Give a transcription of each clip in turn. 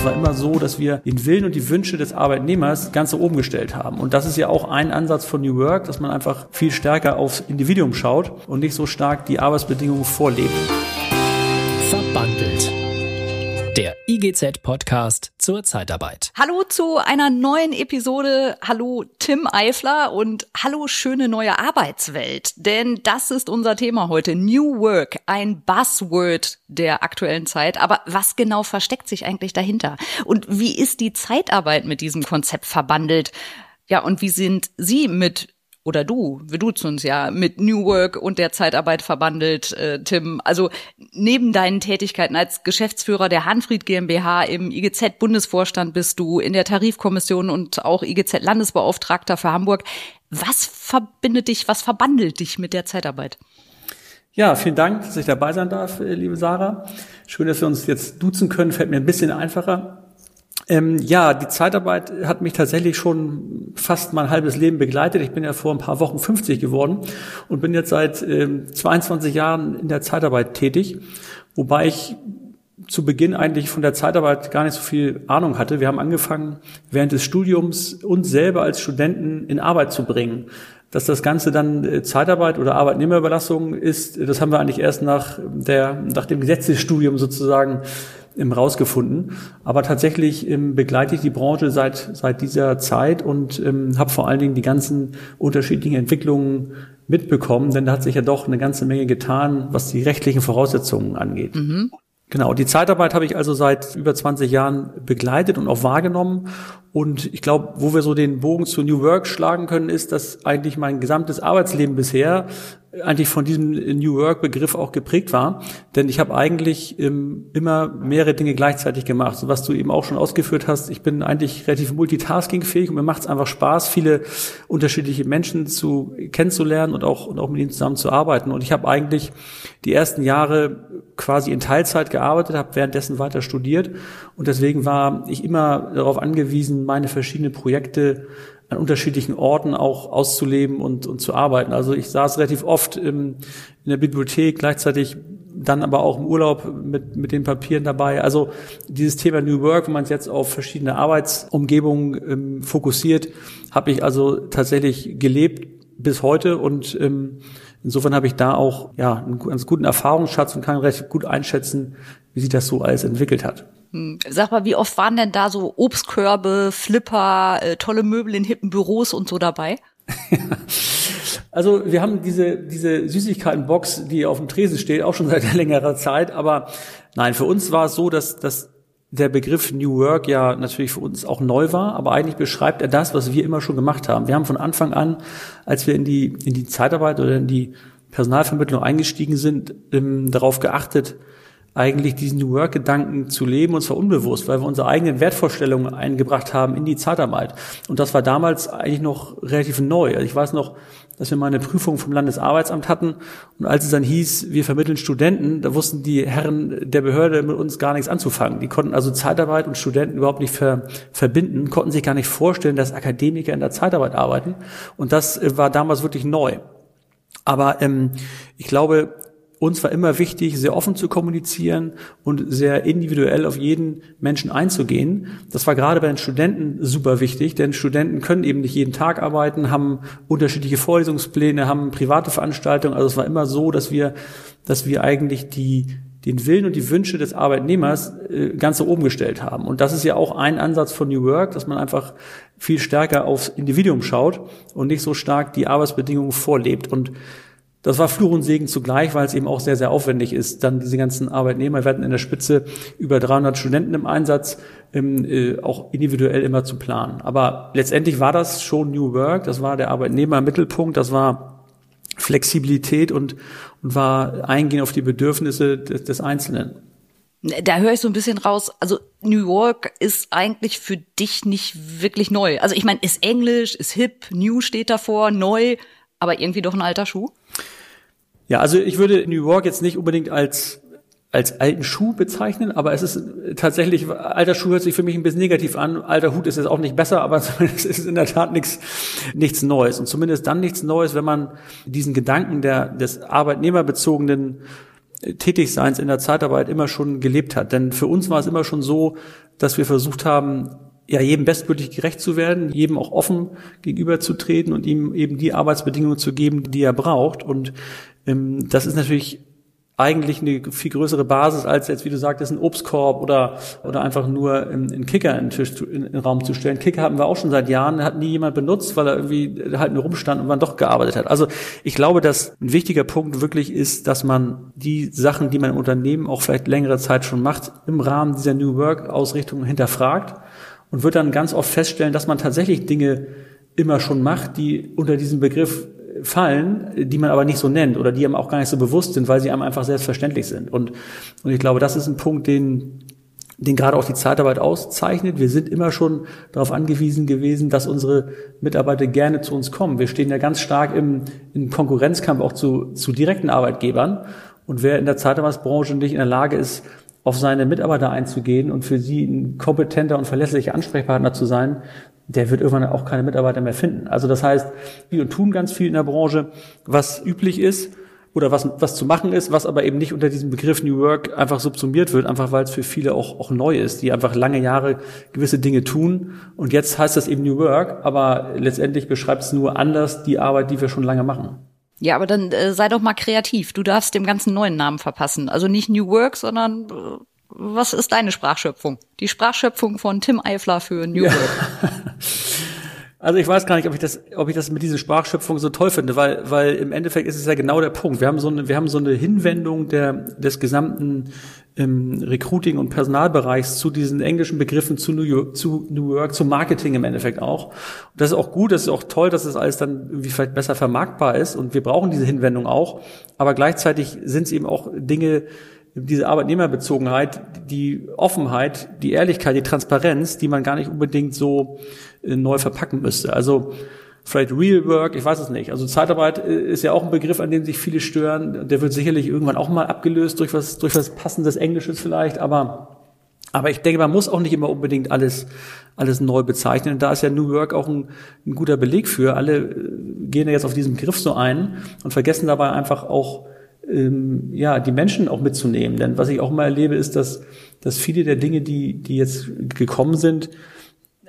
es war immer so, dass wir den Willen und die Wünsche des Arbeitnehmers ganz oben gestellt haben. Und das ist ja auch ein Ansatz von New Work, dass man einfach viel stärker aufs Individuum schaut und nicht so stark die Arbeitsbedingungen vorlebt. IGZ-Podcast zur Zeitarbeit. Hallo zu einer neuen Episode. Hallo Tim Eifler und hallo schöne neue Arbeitswelt. Denn das ist unser Thema heute. New Work, ein Buzzword der aktuellen Zeit. Aber was genau versteckt sich eigentlich dahinter? Und wie ist die Zeitarbeit mit diesem Konzept verbandelt? Ja, und wie sind Sie mit oder du, wir duzen uns ja, mit New Work und der Zeitarbeit verbandelt, äh, Tim. Also neben deinen Tätigkeiten als Geschäftsführer der Hanfried GmbH im IGZ-Bundesvorstand bist du in der Tarifkommission und auch IGZ-Landesbeauftragter für Hamburg. Was verbindet dich, was verbandelt dich mit der Zeitarbeit? Ja, vielen Dank, dass ich dabei sein darf, äh, liebe Sarah. Schön, dass wir uns jetzt duzen können, fällt mir ein bisschen einfacher. Ähm, ja, die Zeitarbeit hat mich tatsächlich schon fast mein halbes Leben begleitet. Ich bin ja vor ein paar Wochen 50 geworden und bin jetzt seit ähm, 22 Jahren in der Zeitarbeit tätig, wobei ich zu Beginn eigentlich von der Zeitarbeit gar nicht so viel Ahnung hatte. Wir haben angefangen, während des Studiums uns selber als Studenten in Arbeit zu bringen. Dass das Ganze dann äh, Zeitarbeit oder Arbeitnehmerüberlassung ist, das haben wir eigentlich erst nach, der, nach dem Gesetzesstudium sozusagen ähm, rausgefunden. Aber tatsächlich ähm, begleite ich die Branche seit, seit dieser Zeit und ähm, habe vor allen Dingen die ganzen unterschiedlichen Entwicklungen mitbekommen, denn da hat sich ja doch eine ganze Menge getan, was die rechtlichen Voraussetzungen angeht. Mhm. Genau, die Zeitarbeit habe ich also seit über 20 Jahren begleitet und auch wahrgenommen. Und ich glaube, wo wir so den Bogen zu New Work schlagen können, ist, dass eigentlich mein gesamtes Arbeitsleben bisher eigentlich von diesem New Work Begriff auch geprägt war, denn ich habe eigentlich ähm, immer mehrere Dinge gleichzeitig gemacht, so was du eben auch schon ausgeführt hast. Ich bin eigentlich relativ multitaskingfähig und mir macht es einfach Spaß, viele unterschiedliche Menschen zu kennenzulernen und auch und auch mit ihnen zusammen zu arbeiten. Und ich habe eigentlich die ersten Jahre quasi in Teilzeit gearbeitet, habe währenddessen weiter studiert und deswegen war ich immer darauf angewiesen, meine verschiedenen Projekte an unterschiedlichen Orten auch auszuleben und, und zu arbeiten. Also ich saß relativ oft im, in der Bibliothek, gleichzeitig dann aber auch im Urlaub mit, mit den Papieren dabei. Also dieses Thema New Work, wenn man es jetzt auf verschiedene Arbeitsumgebungen ähm, fokussiert, habe ich also tatsächlich gelebt bis heute und ähm, insofern habe ich da auch ja einen ganz guten Erfahrungsschatz und kann recht gut einschätzen, wie sich das so alles entwickelt hat. Hm. Sag mal, wie oft waren denn da so Obstkörbe, Flipper, äh, tolle Möbel in hippen Büros und so dabei? also wir haben diese, diese Süßigkeitenbox, die auf dem Tresen steht, auch schon seit längerer Zeit. Aber nein, für uns war es so, dass, dass der Begriff New Work ja natürlich für uns auch neu war, aber eigentlich beschreibt er das, was wir immer schon gemacht haben. Wir haben von Anfang an, als wir in die, in die Zeitarbeit oder in die Personalvermittlung eingestiegen sind, ähm, darauf geachtet, eigentlich diesen New Work-Gedanken zu leben, und zwar unbewusst, weil wir unsere eigenen Wertvorstellungen eingebracht haben in die Zeitarbeit. Und das war damals eigentlich noch relativ neu. Also ich weiß noch, dass wir mal eine Prüfung vom Landesarbeitsamt hatten und als es dann hieß, wir vermitteln Studenten, da wussten die Herren der Behörde mit uns gar nichts anzufangen. Die konnten also Zeitarbeit und Studenten überhaupt nicht ver verbinden, konnten sich gar nicht vorstellen, dass Akademiker in der Zeitarbeit arbeiten. Und das äh, war damals wirklich neu. Aber ähm, ich glaube, uns war immer wichtig, sehr offen zu kommunizieren und sehr individuell auf jeden Menschen einzugehen. Das war gerade bei den Studenten super wichtig, denn Studenten können eben nicht jeden Tag arbeiten, haben unterschiedliche Vorlesungspläne, haben private Veranstaltungen. Also es war immer so, dass wir, dass wir eigentlich die den Willen und die Wünsche des Arbeitnehmers äh, ganz so oben gestellt haben. Und das ist ja auch ein Ansatz von New Work, dass man einfach viel stärker aufs Individuum schaut und nicht so stark die Arbeitsbedingungen vorlebt. Und das war Fluch und Segen zugleich, weil es eben auch sehr, sehr aufwendig ist. Dann diese ganzen Arbeitnehmer werden in der Spitze über 300 Studenten im Einsatz, ähm, äh, auch individuell immer zu planen. Aber letztendlich war das schon New Work, das war der Arbeitnehmer im Mittelpunkt, das war Flexibilität und, und war Eingehen auf die Bedürfnisse des, des Einzelnen. Da höre ich so ein bisschen raus, also New York ist eigentlich für dich nicht wirklich neu. Also ich meine, ist Englisch, ist hip, New steht davor, neu, aber irgendwie doch ein alter Schuh? Ja, also ich würde New York jetzt nicht unbedingt als als alten Schuh bezeichnen, aber es ist tatsächlich, alter Schuh hört sich für mich ein bisschen negativ an. Alter Hut ist jetzt auch nicht besser, aber es ist in der Tat nichts, nichts Neues. Und zumindest dann nichts Neues, wenn man diesen Gedanken der, des arbeitnehmerbezogenen Tätigseins in der Zeitarbeit immer schon gelebt hat. Denn für uns war es immer schon so, dass wir versucht haben, ja, jedem bestmöglich gerecht zu werden, jedem auch offen gegenüberzutreten und ihm eben die Arbeitsbedingungen zu geben, die er braucht. Und ähm, das ist natürlich eigentlich eine viel größere Basis als jetzt, wie du sagtest, ein Obstkorb oder, oder einfach nur einen Kicker in den, Tisch zu, in den Raum zu stellen. Kicker hatten wir auch schon seit Jahren, hat nie jemand benutzt, weil er irgendwie halt nur rumstand und man doch gearbeitet hat. Also ich glaube, dass ein wichtiger Punkt wirklich ist, dass man die Sachen, die man im Unternehmen auch vielleicht längere Zeit schon macht, im Rahmen dieser New Work Ausrichtung hinterfragt und wird dann ganz oft feststellen, dass man tatsächlich Dinge immer schon macht, die unter diesem Begriff fallen, die man aber nicht so nennt oder die einem auch gar nicht so bewusst sind, weil sie einem einfach selbstverständlich sind. Und, und ich glaube, das ist ein Punkt, den, den gerade auch die Zeitarbeit auszeichnet. Wir sind immer schon darauf angewiesen gewesen, dass unsere Mitarbeiter gerne zu uns kommen. Wir stehen ja ganz stark im, im Konkurrenzkampf auch zu, zu direkten Arbeitgebern. Und wer in der Zeitarbeitsbranche nicht in der Lage ist, auf seine Mitarbeiter einzugehen und für sie ein kompetenter und verlässlicher Ansprechpartner zu sein, der wird irgendwann auch keine Mitarbeiter mehr finden. Also das heißt, wir tun ganz viel in der Branche, was üblich ist oder was, was zu machen ist, was aber eben nicht unter diesem Begriff New Work einfach subsumiert wird, einfach weil es für viele auch, auch neu ist, die einfach lange Jahre gewisse Dinge tun. Und jetzt heißt das eben New Work, aber letztendlich beschreibt es nur anders die Arbeit, die wir schon lange machen. Ja, aber dann äh, sei doch mal kreativ. Du darfst dem ganzen neuen Namen verpassen. Also nicht New Work, sondern äh, was ist deine Sprachschöpfung? Die Sprachschöpfung von Tim Eifler für New Work. Also ich weiß gar nicht, ob ich das, ob ich das mit dieser Sprachschöpfung so toll finde, weil, weil im Endeffekt ist es ja genau der Punkt. Wir haben so eine, wir haben so eine Hinwendung der, des gesamten ähm, Recruiting- und Personalbereichs zu diesen englischen Begriffen zu New York, zu New York, zu Marketing im Endeffekt auch. Und das ist auch gut, das ist auch toll, dass das alles dann irgendwie vielleicht besser vermarktbar ist und wir brauchen diese Hinwendung auch. Aber gleichzeitig sind es eben auch Dinge, diese Arbeitnehmerbezogenheit, die Offenheit, die Ehrlichkeit, die Transparenz, die man gar nicht unbedingt so neu verpacken müsste. Also vielleicht Real Work, ich weiß es nicht. Also Zeitarbeit äh, ist ja auch ein Begriff, an dem sich viele stören. Der wird sicherlich irgendwann auch mal abgelöst durch was, durch was passendes Englisches vielleicht, aber aber ich denke, man muss auch nicht immer unbedingt alles, alles neu bezeichnen. Da ist ja New Work auch ein, ein guter Beleg für. Alle äh, gehen ja jetzt auf diesen Begriff so ein und vergessen dabei einfach auch ähm, ja, die Menschen auch mitzunehmen. Denn was ich auch mal erlebe, ist, dass, dass viele der Dinge, die, die jetzt gekommen sind,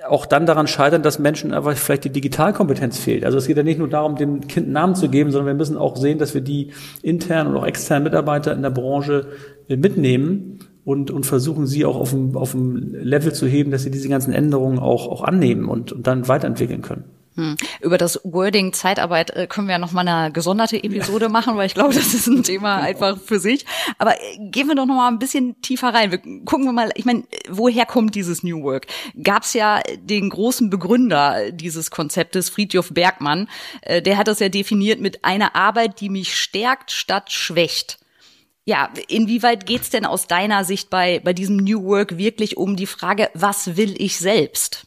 auch dann daran scheitern, dass Menschen aber vielleicht die Digitalkompetenz fehlt. Also es geht ja nicht nur darum, dem Kind einen Namen zu geben, sondern wir müssen auch sehen, dass wir die internen und auch externen Mitarbeiter in der Branche äh, mitnehmen und, und versuchen, sie auch auf dem, auf dem Level zu heben, dass sie diese ganzen Änderungen auch, auch annehmen und, und dann weiterentwickeln können. Hm. Über das Wording Zeitarbeit äh, können wir ja noch mal eine gesonderte Episode machen, weil ich glaube, das ist ein Thema einfach für sich. Aber äh, gehen wir doch noch mal ein bisschen tiefer rein. Wir gucken wir mal, ich meine, woher kommt dieses New Work? Gab es ja den großen Begründer dieses Konzeptes, Friedjof Bergmann, äh, der hat das ja definiert mit einer Arbeit, die mich stärkt statt schwächt. Ja, inwieweit geht's denn aus deiner Sicht bei, bei diesem New Work wirklich um die Frage, was will ich selbst?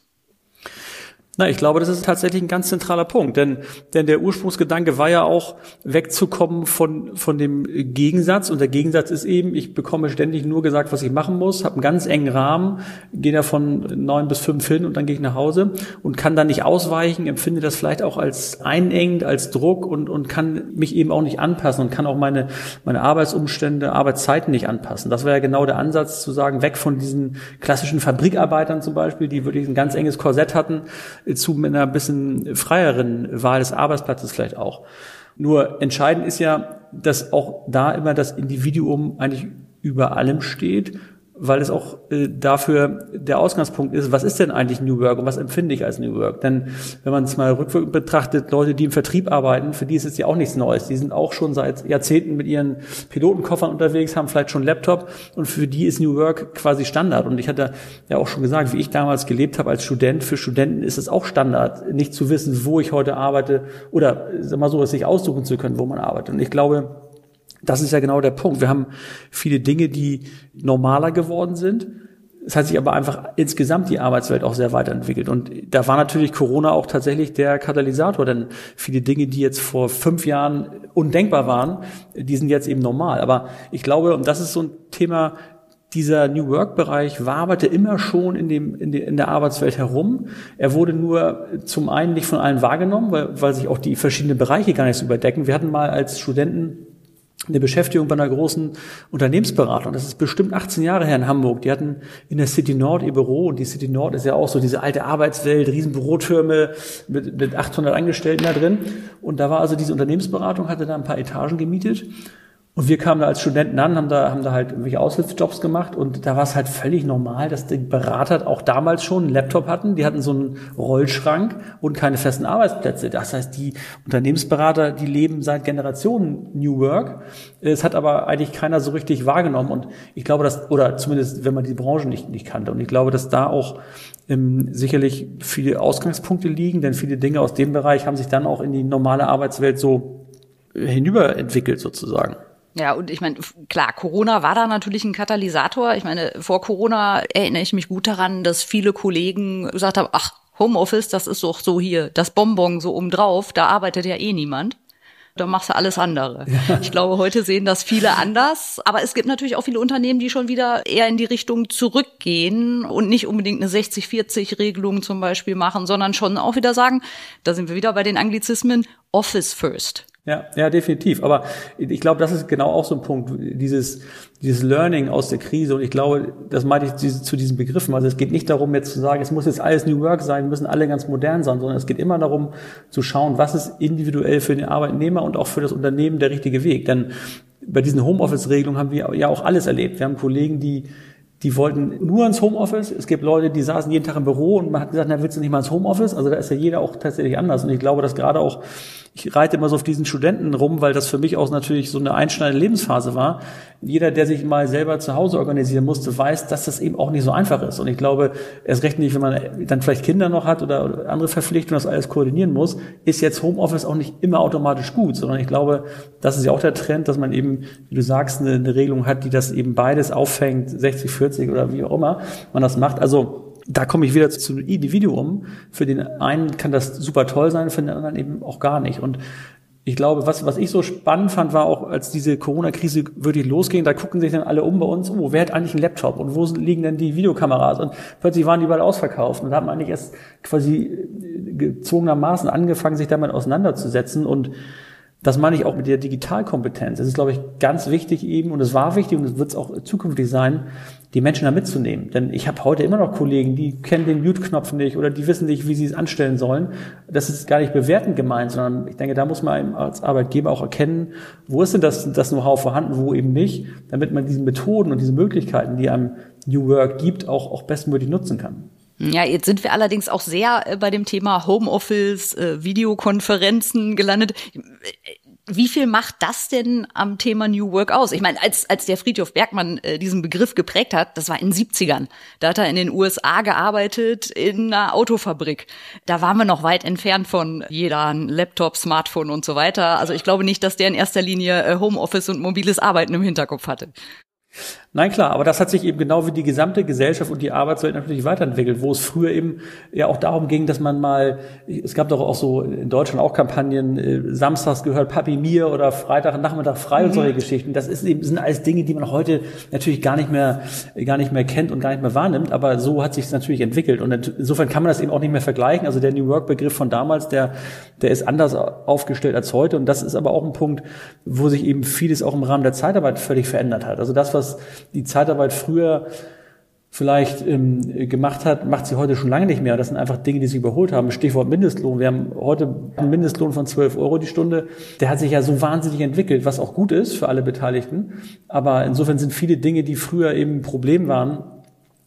Na, ich glaube, das ist tatsächlich ein ganz zentraler Punkt, denn, denn der Ursprungsgedanke war ja auch wegzukommen von, von dem Gegensatz und der Gegensatz ist eben, ich bekomme ständig nur gesagt, was ich machen muss, habe einen ganz engen Rahmen, gehe da von neun bis fünf hin und dann gehe ich nach Hause und kann da nicht ausweichen, empfinde das vielleicht auch als einengend, als Druck und, und kann mich eben auch nicht anpassen und kann auch meine, meine Arbeitsumstände, Arbeitszeiten nicht anpassen. Das war ja genau der Ansatz zu sagen, weg von diesen klassischen Fabrikarbeitern zum Beispiel, die wirklich ein ganz enges Korsett hatten, zu einer bisschen freieren Wahl des Arbeitsplatzes vielleicht auch. Nur entscheidend ist ja, dass auch da immer das Individuum eigentlich über allem steht weil es auch äh, dafür der Ausgangspunkt ist, was ist denn eigentlich New Work und was empfinde ich als New Work? Denn wenn man es mal rückwirkend betrachtet, Leute, die im Vertrieb arbeiten, für die ist es ja auch nichts Neues. Die sind auch schon seit Jahrzehnten mit ihren Pilotenkoffern unterwegs, haben vielleicht schon Laptop und für die ist New Work quasi Standard. Und ich hatte ja auch schon gesagt, wie ich damals gelebt habe als Student, für Studenten ist es auch Standard, nicht zu wissen, wo ich heute arbeite oder sag mal so, sich aussuchen zu können, wo man arbeitet. Und ich glaube, das ist ja genau der Punkt. Wir haben viele Dinge, die normaler geworden sind. Es hat sich aber einfach insgesamt die Arbeitswelt auch sehr weiterentwickelt. Und da war natürlich Corona auch tatsächlich der Katalysator, denn viele Dinge, die jetzt vor fünf Jahren undenkbar waren, die sind jetzt eben normal. Aber ich glaube, und das ist so ein Thema, dieser New Work-Bereich waberte immer schon in, dem, in, de, in der Arbeitswelt herum. Er wurde nur zum einen nicht von allen wahrgenommen, weil, weil sich auch die verschiedenen Bereiche gar nicht so überdecken. Wir hatten mal als Studenten eine Beschäftigung bei einer großen Unternehmensberatung. Das ist bestimmt 18 Jahre her in Hamburg. Die hatten in der City Nord ihr Büro und die City Nord ist ja auch so diese alte Arbeitswelt, riesen Bürotürme mit, mit 800 Angestellten da drin. Und da war also diese Unternehmensberatung, hatte da ein paar Etagen gemietet und wir kamen da als Studenten an, haben da, haben da halt irgendwelche Aushilfsjobs gemacht und da war es halt völlig normal, dass die Berater auch damals schon einen Laptop hatten. Die hatten so einen Rollschrank und keine festen Arbeitsplätze. Das heißt, die Unternehmensberater, die leben seit Generationen New Work. Es hat aber eigentlich keiner so richtig wahrgenommen und ich glaube, dass, oder zumindest, wenn man die Branche nicht, nicht kannte. Und ich glaube, dass da auch ähm, sicherlich viele Ausgangspunkte liegen, denn viele Dinge aus dem Bereich haben sich dann auch in die normale Arbeitswelt so hinüberentwickelt sozusagen. Ja, und ich meine, klar, Corona war da natürlich ein Katalysator. Ich meine, vor Corona erinnere ich mich gut daran, dass viele Kollegen gesagt haben, ach, Homeoffice, das ist doch so hier, das Bonbon so obendrauf, da arbeitet ja eh niemand. Da machst du alles andere. Ja. Ich glaube, heute sehen das viele anders. Aber es gibt natürlich auch viele Unternehmen, die schon wieder eher in die Richtung zurückgehen und nicht unbedingt eine 60-40-Regelung zum Beispiel machen, sondern schon auch wieder sagen, da sind wir wieder bei den Anglizismen, Office First. Ja, ja, definitiv. Aber ich glaube, das ist genau auch so ein Punkt, dieses, dieses Learning aus der Krise. Und ich glaube, das meinte ich zu diesen Begriffen. Also es geht nicht darum, jetzt zu sagen, es muss jetzt alles New Work sein, müssen alle ganz modern sein, sondern es geht immer darum, zu schauen, was ist individuell für den Arbeitnehmer und auch für das Unternehmen der richtige Weg. Denn bei diesen Homeoffice-Regelungen haben wir ja auch alles erlebt. Wir haben Kollegen, die die wollten nur ins Homeoffice. Es gibt Leute, die saßen jeden Tag im Büro und man hat gesagt, na, willst du nicht mal ins Homeoffice? Also da ist ja jeder auch tatsächlich anders. Und ich glaube, dass gerade auch ich reite immer so auf diesen Studenten rum, weil das für mich auch natürlich so eine einschneidende Lebensphase war. Jeder, der sich mal selber zu Hause organisieren musste, weiß, dass das eben auch nicht so einfach ist. Und ich glaube, erst recht nicht, wenn man dann vielleicht Kinder noch hat oder andere Verpflichtungen, das alles koordinieren muss, ist jetzt Homeoffice auch nicht immer automatisch gut, sondern ich glaube, das ist ja auch der Trend, dass man eben, wie du sagst, eine, eine Regelung hat, die das eben beides auffängt, 60, 40 oder wie auch immer man das macht. Also da komme ich wieder zu Individuum. Für den einen kann das super toll sein, für den anderen eben auch gar nicht. Und ich glaube, was, was ich so spannend fand, war auch, als diese Corona-Krise wirklich losging, da gucken sich dann alle um bei uns, oh, wer hat eigentlich einen Laptop und wo liegen denn die Videokameras? Und plötzlich waren die überall ausverkauft und da hat man eigentlich erst quasi gezwungenermaßen angefangen, sich damit auseinanderzusetzen und das meine ich auch mit der Digitalkompetenz. Es ist, glaube ich, ganz wichtig eben, und es war wichtig und es wird es auch zukünftig sein, die Menschen da mitzunehmen. Denn ich habe heute immer noch Kollegen, die kennen den Mute-Knopf nicht oder die wissen nicht, wie sie es anstellen sollen. Das ist gar nicht bewertend gemeint, sondern ich denke, da muss man als Arbeitgeber auch erkennen, wo ist denn das, das Know-how vorhanden, wo eben nicht, damit man diese Methoden und diese Möglichkeiten, die einem New Work gibt, auch, auch bestmöglich nutzen kann. Ja, jetzt sind wir allerdings auch sehr äh, bei dem Thema Homeoffice, äh, Videokonferenzen gelandet. Wie viel macht das denn am Thema New Work aus? Ich meine, als, als der Friedhof Bergmann äh, diesen Begriff geprägt hat, das war in den 70ern. Da hat er in den USA gearbeitet, in einer Autofabrik. Da waren wir noch weit entfernt von jeder Laptop, Smartphone und so weiter. Also ich glaube nicht, dass der in erster Linie äh, Homeoffice und mobiles Arbeiten im Hinterkopf hatte. Nein, klar, aber das hat sich eben genau wie die gesamte Gesellschaft und die Arbeitswelt natürlich weiterentwickelt, wo es früher eben ja auch darum ging, dass man mal, es gab doch auch so in Deutschland auch Kampagnen, äh, samstags gehört Papi mir oder Freitag, Nachmittag frei mhm. und solche Geschichten. Das ist eben, sind alles Dinge, die man heute natürlich gar nicht mehr, gar nicht mehr kennt und gar nicht mehr wahrnimmt, aber so hat sich es natürlich entwickelt und insofern kann man das eben auch nicht mehr vergleichen. Also der New Work Begriff von damals, der, der ist anders aufgestellt als heute und das ist aber auch ein Punkt, wo sich eben vieles auch im Rahmen der Zeitarbeit völlig verändert hat. Also das, was die Zeitarbeit früher vielleicht ähm, gemacht hat, macht sie heute schon lange nicht mehr. Das sind einfach Dinge, die sich überholt haben. Stichwort Mindestlohn. Wir haben heute einen Mindestlohn von 12 Euro die Stunde. Der hat sich ja so wahnsinnig entwickelt, was auch gut ist für alle Beteiligten. Aber insofern sind viele Dinge, die früher eben ein Problem waren,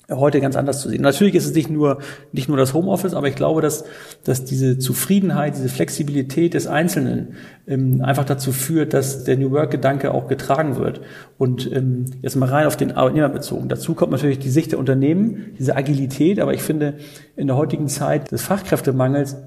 heute ganz anders zu sehen. Natürlich ist es nicht nur, nicht nur das Homeoffice, aber ich glaube, dass, dass diese Zufriedenheit, diese Flexibilität des Einzelnen ähm, einfach dazu führt, dass der New Work-Gedanke auch getragen wird. Und ähm, jetzt mal rein auf den Arbeitnehmer bezogen. Dazu kommt natürlich die Sicht der Unternehmen, diese Agilität, aber ich finde, in der heutigen Zeit des Fachkräftemangels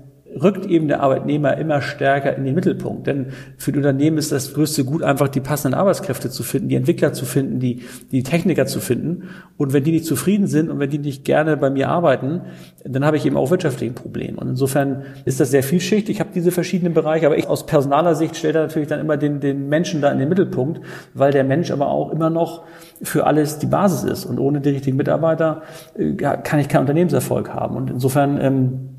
rückt eben der Arbeitnehmer immer stärker in den Mittelpunkt. Denn für die Unternehmen ist das größte Gut einfach die passenden Arbeitskräfte zu finden, die Entwickler zu finden, die, die Techniker zu finden. Und wenn die nicht zufrieden sind und wenn die nicht gerne bei mir arbeiten, dann habe ich eben auch wirtschaftliche Probleme. Und insofern ist das sehr vielschichtig. Ich habe diese verschiedenen Bereiche, aber ich aus personaler Sicht stelle da natürlich dann immer den, den Menschen da in den Mittelpunkt, weil der Mensch aber auch immer noch für alles die Basis ist. Und ohne die richtigen Mitarbeiter äh, kann ich keinen Unternehmenserfolg haben. Und insofern ähm,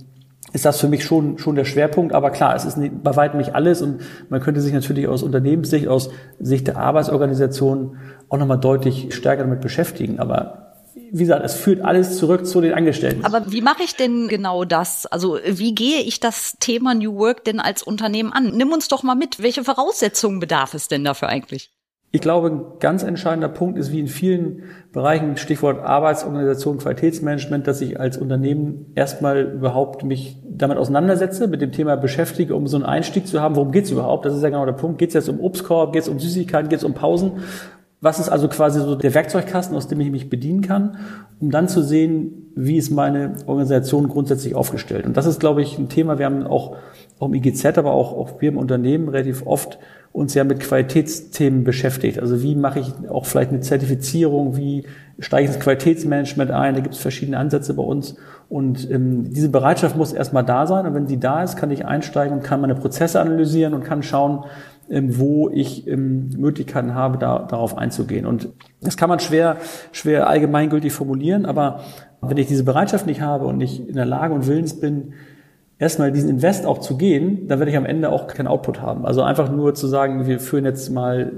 ist das für mich schon, schon der Schwerpunkt. Aber klar, es ist nicht, bei weitem nicht alles und man könnte sich natürlich aus Unternehmenssicht, aus Sicht der Arbeitsorganisation auch nochmal deutlich stärker damit beschäftigen. Aber wie gesagt, es führt alles zurück zu den Angestellten. Aber wie mache ich denn genau das? Also wie gehe ich das Thema New Work denn als Unternehmen an? Nimm uns doch mal mit. Welche Voraussetzungen bedarf es denn dafür eigentlich? Ich glaube, ein ganz entscheidender Punkt ist, wie in vielen Bereichen, Stichwort Arbeitsorganisation, Qualitätsmanagement, dass ich als Unternehmen erstmal überhaupt mich damit auseinandersetze, mit dem Thema beschäftige, um so einen Einstieg zu haben. Worum geht's überhaupt? Das ist ja genau der Punkt. Geht's jetzt um Obstkorb? Geht's um Süßigkeiten? Geht's um Pausen? Was ist also quasi so der Werkzeugkasten, aus dem ich mich bedienen kann, um dann zu sehen, wie ist meine Organisation grundsätzlich aufgestellt? Und das ist, glaube ich, ein Thema. Wir haben auch, auch im IGZ, aber auch, auch wir im Unternehmen relativ oft uns ja mit Qualitätsthemen beschäftigt. Also wie mache ich auch vielleicht eine Zertifizierung, wie steige ich ins Qualitätsmanagement ein, da gibt es verschiedene Ansätze bei uns. Und ähm, diese Bereitschaft muss erstmal da sein. Und wenn sie da ist, kann ich einsteigen und kann meine Prozesse analysieren und kann schauen, ähm, wo ich ähm, Möglichkeiten habe, da, darauf einzugehen. Und das kann man schwer, schwer allgemeingültig formulieren, aber wenn ich diese Bereitschaft nicht habe und nicht in der Lage und willens bin, erstmal diesen Invest auch zu gehen, dann werde ich am Ende auch keinen Output haben. Also einfach nur zu sagen, wir führen jetzt mal,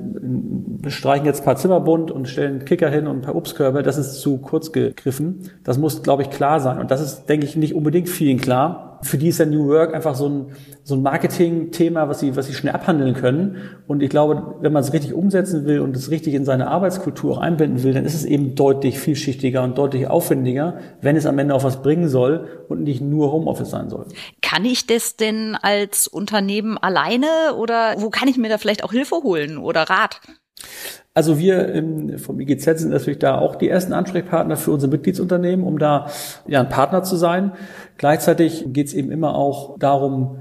streichen jetzt ein paar Zimmerbund und stellen einen Kicker hin und ein paar Obstkörbe, das ist zu kurz gegriffen. Das muss, glaube ich, klar sein. Und das ist, denke ich, nicht unbedingt vielen klar für die ist ja New Work einfach so ein, so ein Marketing-Thema, was sie, was sie schnell abhandeln können. Und ich glaube, wenn man es richtig umsetzen will und es richtig in seine Arbeitskultur auch einbinden will, dann ist es eben deutlich vielschichtiger und deutlich aufwendiger, wenn es am Ende auch was bringen soll und nicht nur Homeoffice sein soll. Kann ich das denn als Unternehmen alleine oder wo kann ich mir da vielleicht auch Hilfe holen oder Rat? Also wir vom IGZ sind natürlich da auch die ersten Ansprechpartner für unsere Mitgliedsunternehmen, um da ja ein Partner zu sein. Gleichzeitig geht es eben immer auch darum,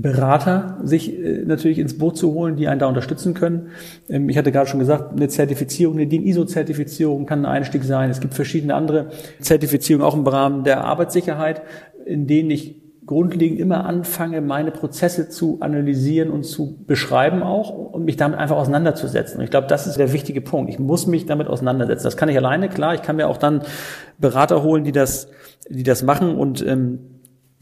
Berater sich äh, natürlich ins Boot zu holen, die einen da unterstützen können. Ähm, ich hatte gerade schon gesagt, eine Zertifizierung, eine DIN ISO-Zertifizierung kann ein Einstieg sein. Es gibt verschiedene andere Zertifizierungen auch im Rahmen der Arbeitssicherheit, in denen ich grundlegend immer anfange, meine Prozesse zu analysieren und zu beschreiben auch und mich damit einfach auseinanderzusetzen. Und ich glaube, das ist der wichtige Punkt. Ich muss mich damit auseinandersetzen. Das kann ich alleine, klar. Ich kann mir auch dann Berater holen, die das, die das machen und ähm,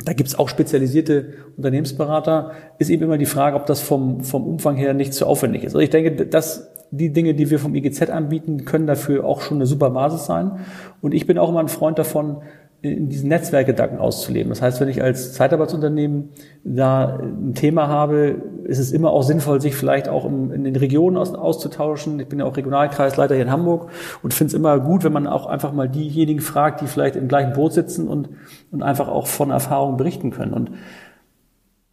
da gibt's auch spezialisierte Unternehmensberater. Ist eben immer die Frage, ob das vom, vom Umfang her nicht zu aufwendig ist. Also ich denke, dass die Dinge, die wir vom IGZ anbieten, können dafür auch schon eine super Basis sein. Und ich bin auch immer ein Freund davon, in diesen Netzwerkgedanken auszuleben. Das heißt, wenn ich als Zeitarbeitsunternehmen da ein Thema habe, ist es immer auch sinnvoll, sich vielleicht auch in den Regionen auszutauschen. Ich bin ja auch Regionalkreisleiter hier in Hamburg und finde es immer gut, wenn man auch einfach mal diejenigen fragt, die vielleicht im gleichen Boot sitzen und, und einfach auch von Erfahrungen berichten können. Und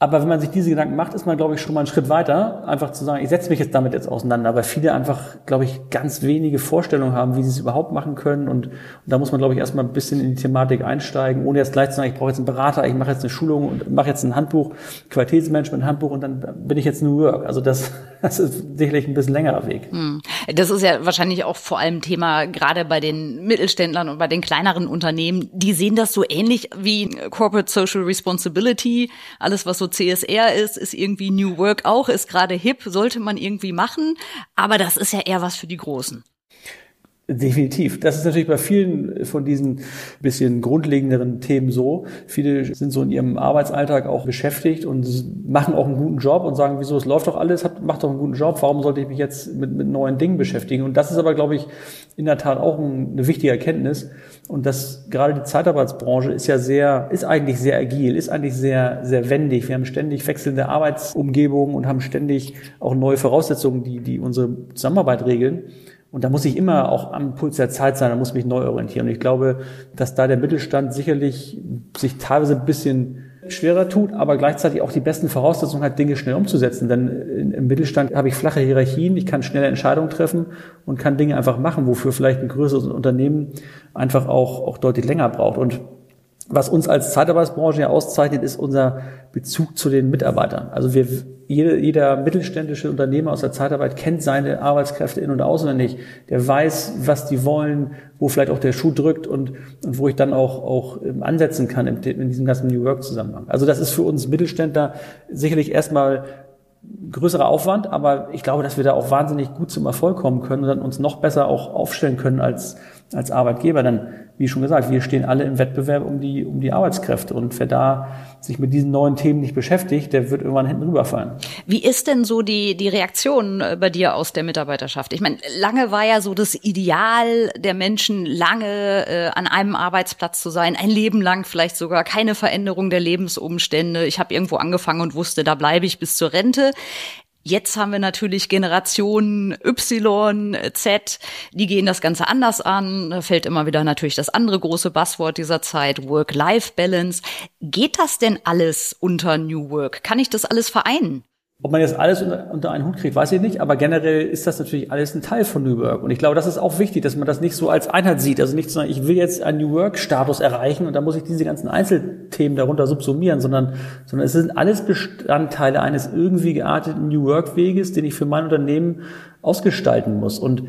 aber wenn man sich diese Gedanken macht, ist man, glaube ich, schon mal einen Schritt weiter, einfach zu sagen, ich setze mich jetzt damit jetzt auseinander, weil viele einfach, glaube ich, ganz wenige Vorstellungen haben, wie sie es überhaupt machen können. Und, und da muss man, glaube ich, erstmal ein bisschen in die Thematik einsteigen, ohne jetzt gleich zu sagen, ich brauche jetzt einen Berater, ich mache jetzt eine Schulung und mache jetzt ein Handbuch, Qualitätsmanagement-Handbuch und dann bin ich jetzt New Work. Also das, das ist sicherlich ein bisschen längerer Weg. Hm. Das ist ja wahrscheinlich auch vor allem Thema gerade bei den Mittelständlern und bei den kleineren Unternehmen. Die sehen das so ähnlich wie Corporate Social Responsibility, alles was so CSR ist, ist irgendwie New Work auch, ist gerade hip, sollte man irgendwie machen. Aber das ist ja eher was für die Großen. Definitiv. Das ist natürlich bei vielen von diesen bisschen grundlegenderen Themen so. Viele sind so in ihrem Arbeitsalltag auch beschäftigt und machen auch einen guten Job und sagen, wieso, es läuft doch alles, macht doch einen guten Job, warum sollte ich mich jetzt mit, mit neuen Dingen beschäftigen? Und das ist aber, glaube ich, in der Tat auch eine wichtige Erkenntnis. Und das gerade die Zeitarbeitsbranche ist ja sehr, ist eigentlich sehr agil, ist eigentlich sehr, sehr wendig. Wir haben ständig wechselnde Arbeitsumgebungen und haben ständig auch neue Voraussetzungen, die, die unsere Zusammenarbeit regeln. Und da muss ich immer auch am Puls der Zeit sein, da muss ich mich neu orientieren. Und ich glaube, dass da der Mittelstand sicherlich sich teilweise ein bisschen schwerer tut, aber gleichzeitig auch die besten Voraussetzungen hat, Dinge schnell umzusetzen. Denn im Mittelstand habe ich flache Hierarchien, ich kann schnelle Entscheidungen treffen und kann Dinge einfach machen, wofür vielleicht ein größeres Unternehmen einfach auch, auch deutlich länger braucht. Und was uns als Zeitarbeitsbranche ja auszeichnet, ist unser Bezug zu den Mitarbeitern. Also wir, jeder, jeder mittelständische Unternehmer aus der Zeitarbeit kennt seine Arbeitskräfte in- und auswendig. Der weiß, was die wollen, wo vielleicht auch der Schuh drückt und, und wo ich dann auch, auch ähm, ansetzen kann in, in diesem ganzen New Work Zusammenhang. Also das ist für uns Mittelständler sicherlich erstmal größerer Aufwand, aber ich glaube, dass wir da auch wahnsinnig gut zum Erfolg kommen können und dann uns noch besser auch aufstellen können als, als Arbeitgeber. Dann wie schon gesagt, wir stehen alle im Wettbewerb um die, um die Arbeitskräfte. Und wer da sich mit diesen neuen Themen nicht beschäftigt, der wird irgendwann hinten rüberfallen. Wie ist denn so die, die Reaktion äh, bei dir aus der Mitarbeiterschaft? Ich meine, lange war ja so das Ideal der Menschen, lange äh, an einem Arbeitsplatz zu sein, ein Leben lang vielleicht sogar, keine Veränderung der Lebensumstände. Ich habe irgendwo angefangen und wusste, da bleibe ich bis zur Rente. Jetzt haben wir natürlich Generationen Y, Z, die gehen das Ganze anders an. Da fällt immer wieder natürlich das andere große Buzzword dieser Zeit, Work-Life-Balance. Geht das denn alles unter New Work? Kann ich das alles vereinen? Ob man jetzt alles unter, unter einen Hut kriegt, weiß ich nicht, aber generell ist das natürlich alles ein Teil von New Work. Und ich glaube, das ist auch wichtig, dass man das nicht so als Einheit sieht. Also nicht sagen, ich will jetzt einen New Work-Status erreichen und dann muss ich diese ganzen Einzelthemen darunter subsumieren, sondern, sondern es sind alles Bestandteile eines irgendwie gearteten New Work-Weges, den ich für mein Unternehmen ausgestalten muss. Und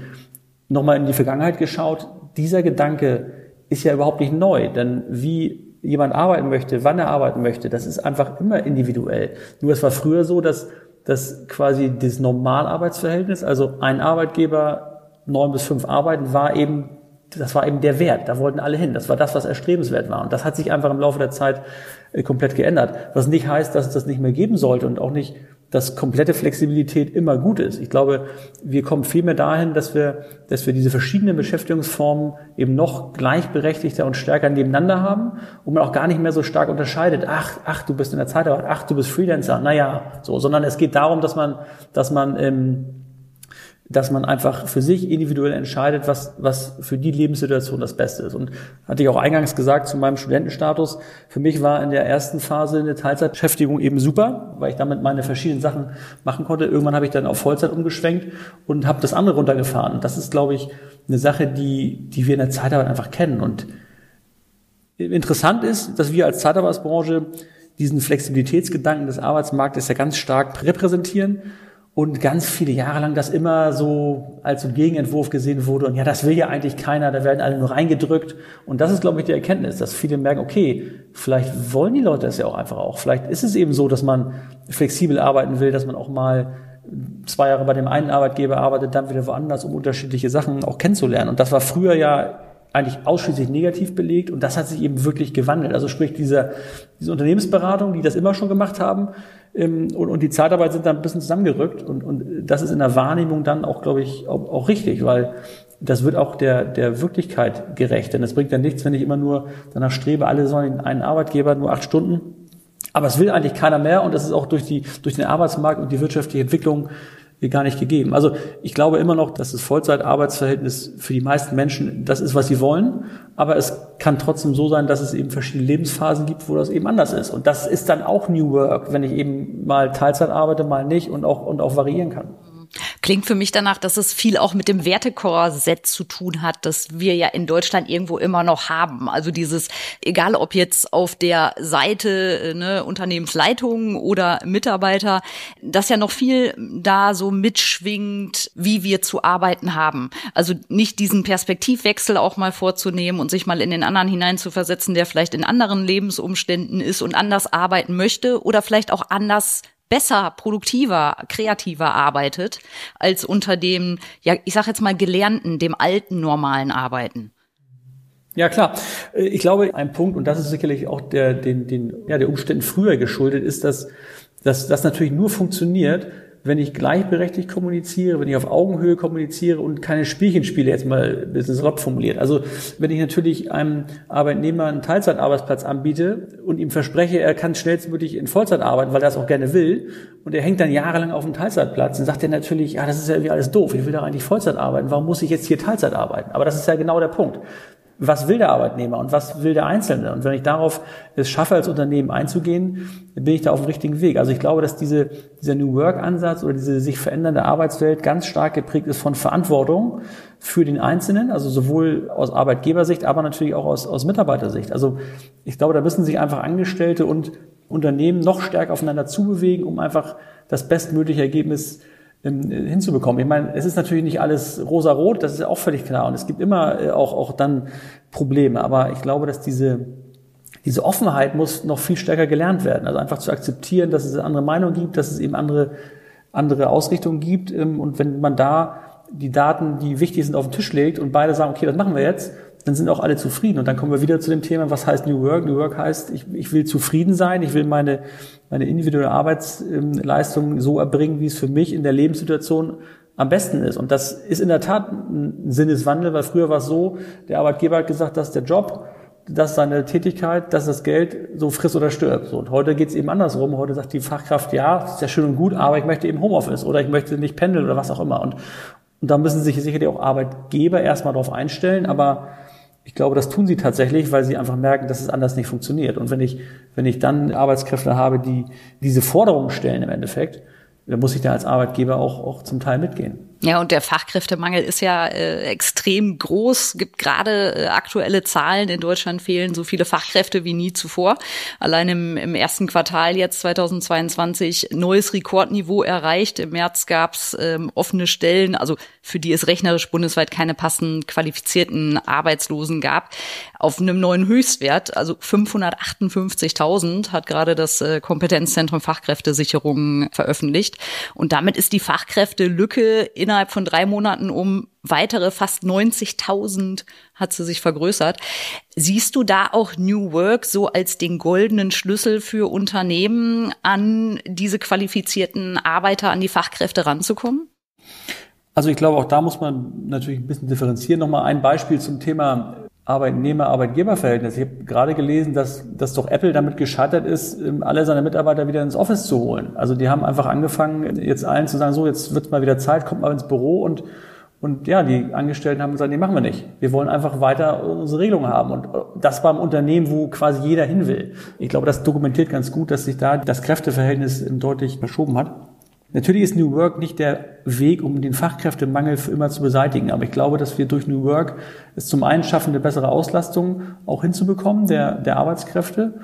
nochmal in die Vergangenheit geschaut, dieser Gedanke ist ja überhaupt nicht neu, denn wie jemand arbeiten möchte, wann er arbeiten möchte, das ist einfach immer individuell. Nur es war früher so, dass dass quasi das Normalarbeitsverhältnis, also ein Arbeitgeber neun bis fünf arbeiten, war eben, das war eben der Wert. Da wollten alle hin. Das war das, was erstrebenswert war. Und das hat sich einfach im Laufe der Zeit äh, komplett geändert. Was nicht heißt, dass es das nicht mehr geben sollte und auch nicht, dass komplette Flexibilität immer gut ist. Ich glaube, wir kommen vielmehr dahin, dass wir, dass wir diese verschiedenen Beschäftigungsformen eben noch gleichberechtigter und stärker nebeneinander haben und man auch gar nicht mehr so stark unterscheidet. Ach, ach, du bist in der Zeitarbeit, ach, du bist Freelancer. Naja, so, sondern es geht darum, dass man, dass man, ähm, dass man einfach für sich individuell entscheidet, was, was für die Lebenssituation das Beste ist. Und hatte ich auch eingangs gesagt zu meinem Studentenstatus, für mich war in der ersten Phase eine Teilzeitbeschäftigung eben super, weil ich damit meine verschiedenen Sachen machen konnte. Irgendwann habe ich dann auf Vollzeit umgeschwenkt und habe das andere runtergefahren. Das ist, glaube ich, eine Sache, die, die wir in der Zeitarbeit einfach kennen. Und interessant ist, dass wir als Zeitarbeitsbranche diesen Flexibilitätsgedanken des Arbeitsmarktes ja ganz stark repräsentieren und ganz viele Jahre lang das immer so als so Gegenentwurf gesehen wurde. Und ja, das will ja eigentlich keiner, da werden alle nur reingedrückt. Und das ist, glaube ich, die Erkenntnis, dass viele merken, okay, vielleicht wollen die Leute das ja auch einfach auch, vielleicht ist es eben so, dass man flexibel arbeiten will, dass man auch mal zwei Jahre bei dem einen Arbeitgeber arbeitet, dann wieder woanders, um unterschiedliche Sachen auch kennenzulernen. Und das war früher ja eigentlich ausschließlich negativ belegt. Und das hat sich eben wirklich gewandelt. Also sprich, diese, diese Unternehmensberatung, die das immer schon gemacht haben, ähm, und, und die Zeitarbeit sind dann ein bisschen zusammengerückt und, und das ist in der Wahrnehmung dann auch, glaube ich, auch, auch richtig, weil das wird auch der, der Wirklichkeit gerecht. Denn es bringt ja nichts, wenn ich immer nur danach strebe, alle sollen einen Arbeitgeber nur acht Stunden. Aber es will eigentlich keiner mehr und das ist auch durch, die, durch den Arbeitsmarkt und die wirtschaftliche Entwicklung gar nicht gegeben. Also ich glaube immer noch, dass das Vollzeitarbeitsverhältnis für die meisten Menschen das ist, was sie wollen. Aber es kann trotzdem so sein, dass es eben verschiedene Lebensphasen gibt, wo das eben anders ist. Und das ist dann auch New Work, wenn ich eben mal Teilzeit arbeite, mal nicht und auch, und auch variieren kann. Klingt für mich danach, dass es viel auch mit dem Wertekorsett zu tun hat, das wir ja in Deutschland irgendwo immer noch haben. Also dieses, egal ob jetzt auf der Seite äh, ne, Unternehmensleitung oder Mitarbeiter, dass ja noch viel da so mitschwingt, wie wir zu arbeiten haben. Also nicht diesen Perspektivwechsel auch mal vorzunehmen und sich mal in den anderen hineinzuversetzen, der vielleicht in anderen Lebensumständen ist und anders arbeiten möchte oder vielleicht auch anders besser, produktiver, kreativer arbeitet als unter dem, ja, ich sag jetzt mal gelernten, dem alten normalen Arbeiten. Ja, klar. Ich glaube, ein Punkt, und das ist sicherlich auch der, den, den, ja, der Umständen früher geschuldet, ist, dass, dass das natürlich nur funktioniert, wenn ich gleichberechtigt kommuniziere, wenn ich auf Augenhöhe kommuniziere und keine Spielchen spiele, jetzt mal ein bisschen formuliert. Also wenn ich natürlich einem Arbeitnehmer einen Teilzeitarbeitsplatz anbiete und ihm verspreche, er kann schnellstmöglich in Vollzeit arbeiten, weil er das auch gerne will, und er hängt dann jahrelang auf dem Teilzeitplatz, dann sagt er natürlich, ja, das ist ja irgendwie alles doof, ich will doch eigentlich Vollzeit arbeiten, warum muss ich jetzt hier Teilzeit arbeiten? Aber das ist ja genau der Punkt was will der Arbeitnehmer und was will der Einzelne? Und wenn ich darauf es schaffe, als Unternehmen einzugehen, bin ich da auf dem richtigen Weg. Also ich glaube, dass diese, dieser New Work-Ansatz oder diese sich verändernde Arbeitswelt ganz stark geprägt ist von Verantwortung für den Einzelnen, also sowohl aus Arbeitgebersicht, aber natürlich auch aus, aus Mitarbeitersicht. Also ich glaube, da müssen sich einfach Angestellte und Unternehmen noch stärker aufeinander zubewegen, um einfach das bestmögliche Ergebnis hinzubekommen. Ich meine, es ist natürlich nicht alles rosa-rot, das ist auch völlig klar. Und es gibt immer äh, auch, auch dann Probleme. Aber ich glaube, dass diese, diese Offenheit muss noch viel stärker gelernt werden. Also einfach zu akzeptieren, dass es eine andere Meinung gibt, dass es eben andere, andere Ausrichtungen gibt. Ähm, und wenn man da die Daten, die wichtig sind, auf den Tisch legt und beide sagen, okay, das machen wir jetzt, dann sind auch alle zufrieden. Und dann kommen wir wieder zu dem Thema, was heißt New Work? New Work heißt, ich, ich will zufrieden sein, ich will meine, meine individuelle Arbeitsleistung so erbringen, wie es für mich in der Lebenssituation am besten ist. Und das ist in der Tat ein Sinneswandel, weil früher war es so, der Arbeitgeber hat gesagt, das ist der Job, das ist seine Tätigkeit, das ist das Geld, so friss oder stirb. So, und heute geht es eben andersrum. Heute sagt die Fachkraft, ja, ist ja schön und gut, aber ich möchte eben Homeoffice oder ich möchte nicht pendeln oder was auch immer. Und, und da müssen sich sicherlich auch Arbeitgeber erstmal darauf einstellen, aber ich glaube, das tun sie tatsächlich, weil sie einfach merken, dass es anders nicht funktioniert. Und wenn ich, wenn ich dann Arbeitskräfte habe, die diese Forderungen stellen im Endeffekt, dann muss ich da als Arbeitgeber auch, auch zum Teil mitgehen. Ja, und der Fachkräftemangel ist ja äh, extrem groß. Gibt gerade äh, aktuelle Zahlen. In Deutschland fehlen so viele Fachkräfte wie nie zuvor. Allein im, im ersten Quartal jetzt 2022 neues Rekordniveau erreicht. Im März gab's ähm, offene Stellen, also für die es rechnerisch bundesweit keine passend qualifizierten Arbeitslosen gab, auf einem neuen Höchstwert. Also 558.000 hat gerade das äh, Kompetenzzentrum Fachkräftesicherung veröffentlicht. Und damit ist die Fachkräftelücke innerhalb von drei Monaten um weitere fast 90.000 hat sie sich vergrößert. Siehst du da auch New Work so als den goldenen Schlüssel für Unternehmen, an diese qualifizierten Arbeiter, an die Fachkräfte ranzukommen? Also ich glaube, auch da muss man natürlich ein bisschen differenzieren. Nochmal ein Beispiel zum Thema Arbeitnehmer-Arbeitgeber-Verhältnis. Ich habe gerade gelesen, dass, dass doch Apple damit gescheitert ist, ähm, alle seine Mitarbeiter wieder ins Office zu holen. Also die haben einfach angefangen, jetzt allen zu sagen, so, jetzt wird mal wieder Zeit, kommt mal ins Büro und und ja, die Angestellten haben gesagt, nee, machen wir nicht. Wir wollen einfach weiter unsere Regelungen haben. Und das beim Unternehmen, wo quasi jeder hin will. Ich glaube, das dokumentiert ganz gut, dass sich da das Kräfteverhältnis deutlich verschoben hat. Natürlich ist New Work nicht der Weg, um den Fachkräftemangel für immer zu beseitigen. Aber ich glaube, dass wir durch New Work es zum einen schaffen, eine bessere Auslastung auch hinzubekommen der, der Arbeitskräfte,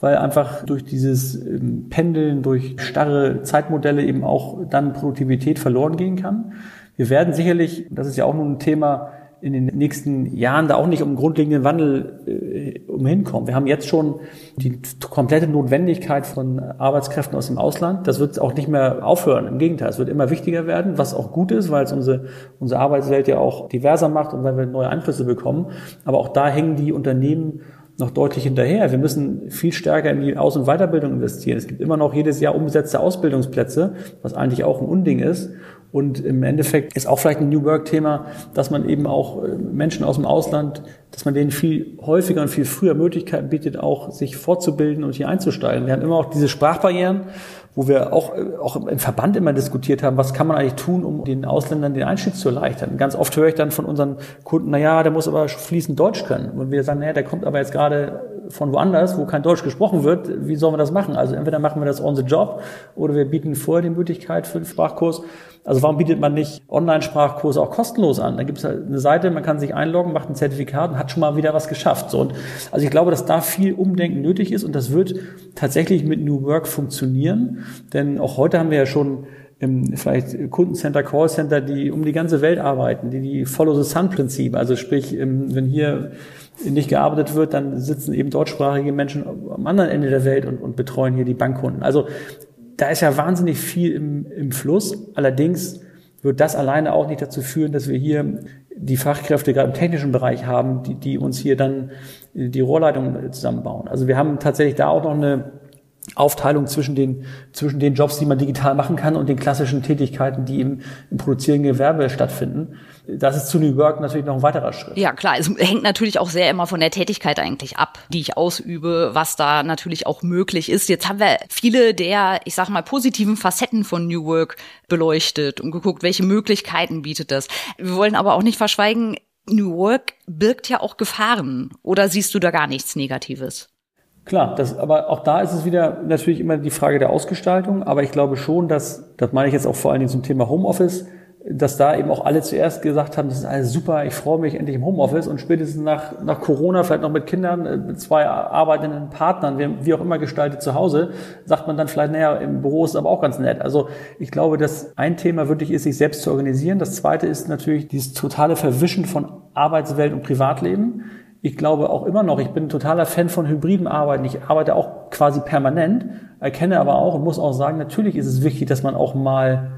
weil einfach durch dieses ähm, Pendeln, durch starre Zeitmodelle eben auch dann Produktivität verloren gehen kann. Wir werden sicherlich, das ist ja auch nur ein Thema, in den nächsten Jahren da auch nicht um grundlegenden Wandel äh, umhinkommen. Wir haben jetzt schon die komplette Notwendigkeit von Arbeitskräften aus dem Ausland. Das wird auch nicht mehr aufhören. Im Gegenteil, es wird immer wichtiger werden, was auch gut ist, weil es unsere, unsere Arbeitswelt ja auch diverser macht und weil wir neue Einflüsse bekommen. Aber auch da hängen die Unternehmen noch deutlich hinterher. Wir müssen viel stärker in die Aus- und Weiterbildung investieren. Es gibt immer noch jedes Jahr umgesetzte Ausbildungsplätze, was eigentlich auch ein Unding ist. Und im Endeffekt ist auch vielleicht ein New Work-Thema, dass man eben auch äh, Menschen aus dem Ausland, dass man denen viel häufiger und viel früher Möglichkeiten bietet, auch sich fortzubilden und hier einzusteigen. Wir haben immer auch diese Sprachbarrieren, wo wir auch, äh, auch im Verband immer diskutiert haben, was kann man eigentlich tun, um den Ausländern den Einstieg zu erleichtern. Ganz oft höre ich dann von unseren Kunden, na ja, der muss aber fließend Deutsch können. Und wir sagen, naja, der kommt aber jetzt gerade von woanders, wo kein Deutsch gesprochen wird. Wie sollen wir das machen? Also entweder machen wir das on the job oder wir bieten vorher die Möglichkeit für den Sprachkurs also warum bietet man nicht Online-Sprachkurse auch kostenlos an? Da gibt es halt eine Seite, man kann sich einloggen, macht ein Zertifikat und hat schon mal wieder was geschafft. So, und also ich glaube, dass da viel Umdenken nötig ist und das wird tatsächlich mit New Work funktionieren. Denn auch heute haben wir ja schon im, vielleicht Kundencenter, Callcenter, die um die ganze Welt arbeiten, die die Follow the Sun Prinzip, also sprich, wenn hier nicht gearbeitet wird, dann sitzen eben deutschsprachige Menschen am anderen Ende der Welt und, und betreuen hier die Bankkunden. Also da ist ja wahnsinnig viel im, im Fluss. Allerdings wird das alleine auch nicht dazu führen, dass wir hier die Fachkräfte gerade im technischen Bereich haben, die, die uns hier dann die Rohrleitung zusammenbauen. Also wir haben tatsächlich da auch noch eine Aufteilung zwischen den, zwischen den Jobs, die man digital machen kann und den klassischen Tätigkeiten, die im, im produzierenden Gewerbe stattfinden. Das ist zu New Work natürlich noch ein weiterer Schritt. Ja, klar. Es hängt natürlich auch sehr immer von der Tätigkeit eigentlich ab, die ich ausübe, was da natürlich auch möglich ist. Jetzt haben wir viele der, ich sag mal, positiven Facetten von New Work beleuchtet und geguckt, welche Möglichkeiten bietet das. Wir wollen aber auch nicht verschweigen, New Work birgt ja auch Gefahren. Oder siehst du da gar nichts Negatives? Klar, das, aber auch da ist es wieder natürlich immer die Frage der Ausgestaltung. Aber ich glaube schon, dass, das meine ich jetzt auch vor allen Dingen zum Thema Homeoffice, dass da eben auch alle zuerst gesagt haben, das ist alles super, ich freue mich endlich im Homeoffice und spätestens nach, nach Corona, vielleicht noch mit Kindern, äh, mit zwei arbeitenden Partnern, wie, wie auch immer gestaltet zu Hause, sagt man dann vielleicht, naja, im Büro ist es aber auch ganz nett. Also ich glaube, dass ein Thema wirklich ist, sich selbst zu organisieren. Das zweite ist natürlich dieses totale Verwischen von Arbeitswelt und Privatleben ich glaube auch immer noch, ich bin ein totaler Fan von hybriden Arbeiten. Ich arbeite auch quasi permanent, erkenne aber auch und muss auch sagen, natürlich ist es wichtig, dass man auch mal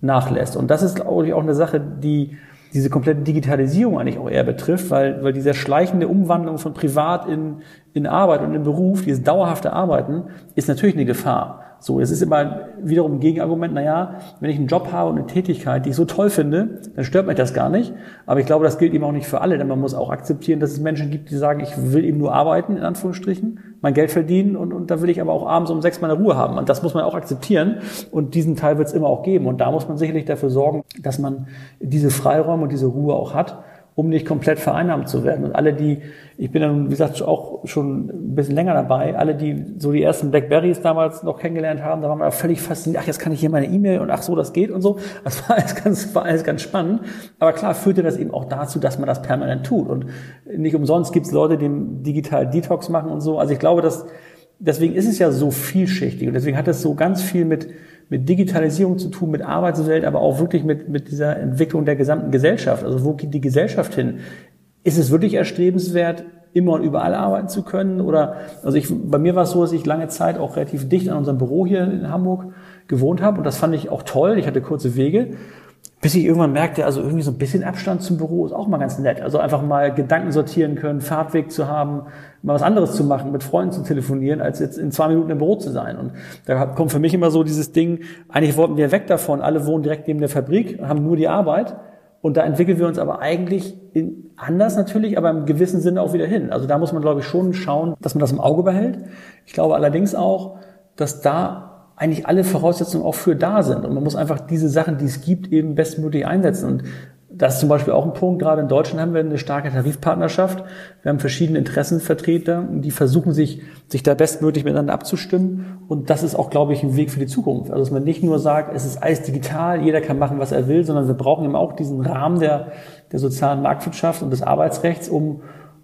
nachlässt. Und das ist, glaube ich, auch eine Sache, die, diese komplette Digitalisierung eigentlich auch eher betrifft, weil, weil diese schleichende Umwandlung von Privat in, in Arbeit und in Beruf, dieses dauerhafte Arbeiten, ist natürlich eine Gefahr. So, es ist immer wiederum ein Gegenargument, naja, wenn ich einen Job habe und eine Tätigkeit, die ich so toll finde, dann stört mich das gar nicht. Aber ich glaube, das gilt eben auch nicht für alle, denn man muss auch akzeptieren, dass es Menschen gibt, die sagen, ich will eben nur arbeiten, in Anführungsstrichen, mein Geld verdienen und, und da will ich aber auch abends um sechs meine Ruhe haben. Und das muss man auch akzeptieren. Und diesen Teil wird es immer auch geben. Und da muss man sicherlich dafür sorgen, dass man diese Freiräume und diese Ruhe auch hat um nicht komplett vereinnahmt zu werden. Und alle, die, ich bin dann, wie gesagt, auch schon ein bisschen länger dabei, alle, die so die ersten Blackberries damals noch kennengelernt haben, da waren wir völlig fasziniert, ach, jetzt kann ich hier meine E-Mail und ach so, das geht und so. Das war alles ganz, war alles ganz spannend. Aber klar führte das eben auch dazu, dass man das permanent tut. Und nicht umsonst gibt es Leute, die digital Detox machen und so. Also ich glaube, dass, deswegen ist es ja so vielschichtig und deswegen hat es so ganz viel mit, mit Digitalisierung zu tun, mit Arbeitswelt, aber auch wirklich mit, mit dieser Entwicklung der gesamten Gesellschaft. Also wo geht die Gesellschaft hin? Ist es wirklich erstrebenswert, immer und überall arbeiten zu können? Oder also ich, bei mir war es so, dass ich lange Zeit auch relativ dicht an unserem Büro hier in Hamburg gewohnt habe und das fand ich auch toll. Ich hatte kurze Wege bis ich irgendwann merkte, also irgendwie so ein bisschen Abstand zum Büro ist auch mal ganz nett. Also einfach mal Gedanken sortieren können, Fahrtweg zu haben, mal was anderes zu machen, mit Freunden zu telefonieren, als jetzt in zwei Minuten im Büro zu sein. Und da kommt für mich immer so dieses Ding, eigentlich wollten wir weg davon, alle wohnen direkt neben der Fabrik, haben nur die Arbeit. Und da entwickeln wir uns aber eigentlich in, anders natürlich, aber im gewissen Sinne auch wieder hin. Also da muss man, glaube ich, schon schauen, dass man das im Auge behält. Ich glaube allerdings auch, dass da eigentlich alle Voraussetzungen auch für da sind. Und man muss einfach diese Sachen, die es gibt, eben bestmöglich einsetzen. Und das ist zum Beispiel auch ein Punkt. Gerade in Deutschland haben wir eine starke Tarifpartnerschaft. Wir haben verschiedene Interessenvertreter, die versuchen sich, sich da bestmöglich miteinander abzustimmen. Und das ist auch, glaube ich, ein Weg für die Zukunft. Also, dass man nicht nur sagt, es ist alles digital, jeder kann machen, was er will, sondern wir brauchen eben auch diesen Rahmen der, der sozialen Marktwirtschaft und des Arbeitsrechts, um,